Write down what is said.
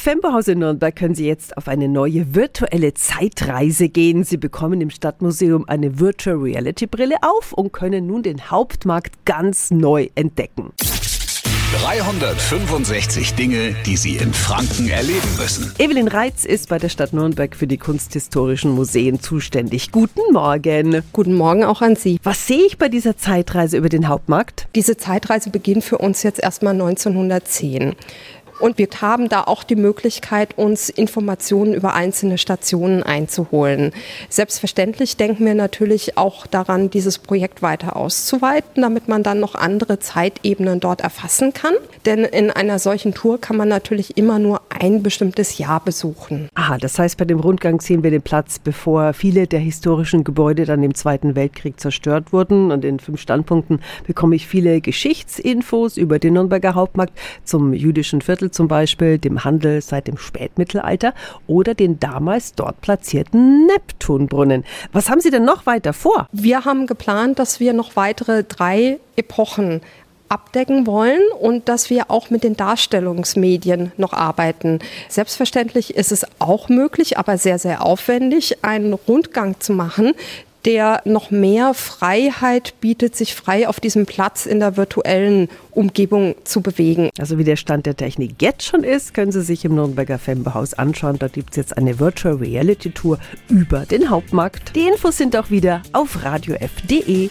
Fembohaus in Nürnberg können Sie jetzt auf eine neue virtuelle Zeitreise gehen. Sie bekommen im Stadtmuseum eine Virtual Reality Brille auf und können nun den Hauptmarkt ganz neu entdecken. 365 Dinge, die Sie in Franken erleben müssen. Evelyn Reitz ist bei der Stadt Nürnberg für die kunsthistorischen Museen zuständig. Guten Morgen. Guten Morgen auch an Sie. Was sehe ich bei dieser Zeitreise über den Hauptmarkt? Diese Zeitreise beginnt für uns jetzt erstmal 1910. Und wir haben da auch die Möglichkeit, uns Informationen über einzelne Stationen einzuholen. Selbstverständlich denken wir natürlich auch daran, dieses Projekt weiter auszuweiten, damit man dann noch andere Zeitebenen dort erfassen kann. Denn in einer solchen Tour kann man natürlich immer nur ein bestimmtes Jahr besuchen. Aha, das heißt, bei dem Rundgang sehen wir den Platz, bevor viele der historischen Gebäude dann im Zweiten Weltkrieg zerstört wurden. Und in fünf Standpunkten bekomme ich viele Geschichtsinfos über den Nürnberger Hauptmarkt zum jüdischen Viertel zum Beispiel, dem Handel seit dem Spätmittelalter oder den damals dort platzierten Neptunbrunnen. Was haben Sie denn noch weiter vor? Wir haben geplant, dass wir noch weitere drei Epochen abdecken wollen und dass wir auch mit den Darstellungsmedien noch arbeiten. Selbstverständlich ist es auch möglich, aber sehr, sehr aufwendig, einen Rundgang zu machen, der noch mehr Freiheit bietet, sich frei auf diesem Platz in der virtuellen Umgebung zu bewegen. Also wie der Stand der Technik jetzt schon ist, können Sie sich im Nürnberger Fembehaus anschauen. Dort gibt es jetzt eine Virtual Reality Tour über den Hauptmarkt. Die Infos sind auch wieder auf radiof.de.